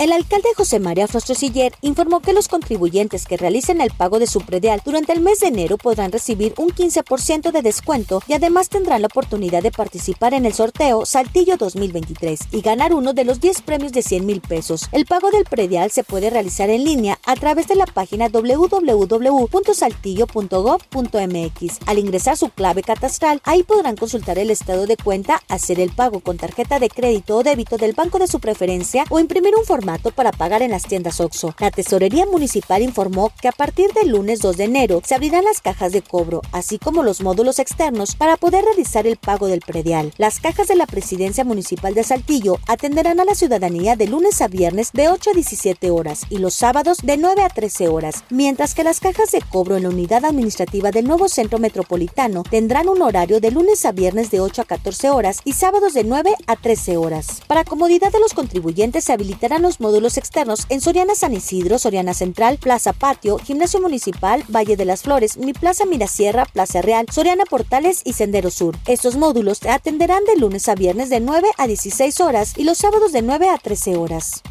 El alcalde José María Siller informó que los contribuyentes que realicen el pago de su predial durante el mes de enero podrán recibir un 15% de descuento y además tendrán la oportunidad de participar en el sorteo Saltillo 2023 y ganar uno de los 10 premios de 100 mil pesos. El pago del predial se puede realizar en línea a través de la página www.saltillo.gov.mx. Al ingresar su clave catastral, ahí podrán consultar el estado de cuenta, hacer el pago con tarjeta de crédito o débito del banco de su preferencia o imprimir un formato para pagar en las tiendas OXO. La Tesorería Municipal informó que a partir del lunes 2 de enero se abrirán las cajas de cobro, así como los módulos externos para poder realizar el pago del predial. Las cajas de la Presidencia Municipal de Saltillo atenderán a la ciudadanía de lunes a viernes de 8 a 17 horas y los sábados de 9 a 13 horas, mientras que las cajas de cobro en la unidad administrativa del nuevo centro metropolitano tendrán un horario de lunes a viernes de 8 a 14 horas y sábados de 9 a 13 horas. Para comodidad de los contribuyentes se habilitarán los módulos externos en Soriana San Isidro, Soriana Central, Plaza Patio, Gimnasio Municipal, Valle de las Flores, Mi Plaza Mirasierra, Plaza Real, Soriana Portales y Sendero Sur. Estos módulos atenderán de lunes a viernes de 9 a 16 horas y los sábados de 9 a 13 horas.